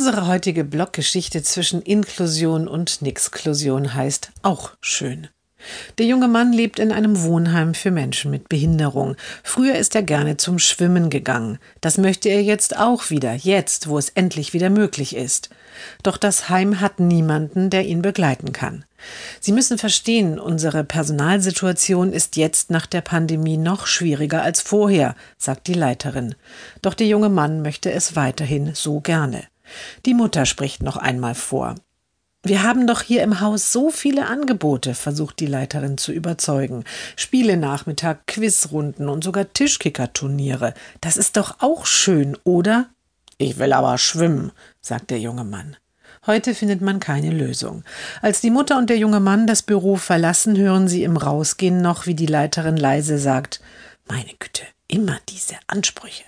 Unsere heutige Bloggeschichte zwischen Inklusion und Nixklusion heißt auch schön. Der junge Mann lebt in einem Wohnheim für Menschen mit Behinderung. Früher ist er gerne zum Schwimmen gegangen. Das möchte er jetzt auch wieder, jetzt, wo es endlich wieder möglich ist. Doch das Heim hat niemanden, der ihn begleiten kann. Sie müssen verstehen, unsere Personalsituation ist jetzt nach der Pandemie noch schwieriger als vorher, sagt die Leiterin. Doch der junge Mann möchte es weiterhin so gerne. Die Mutter spricht noch einmal vor. Wir haben doch hier im Haus so viele Angebote, versucht die Leiterin zu überzeugen. Spiele-Nachmittag, Quizrunden und sogar Tischkickerturniere. Das ist doch auch schön, oder? Ich will aber schwimmen, sagt der junge Mann. Heute findet man keine Lösung. Als die Mutter und der junge Mann das Büro verlassen, hören sie im Rausgehen noch, wie die Leiterin leise sagt Meine Güte, immer diese Ansprüche.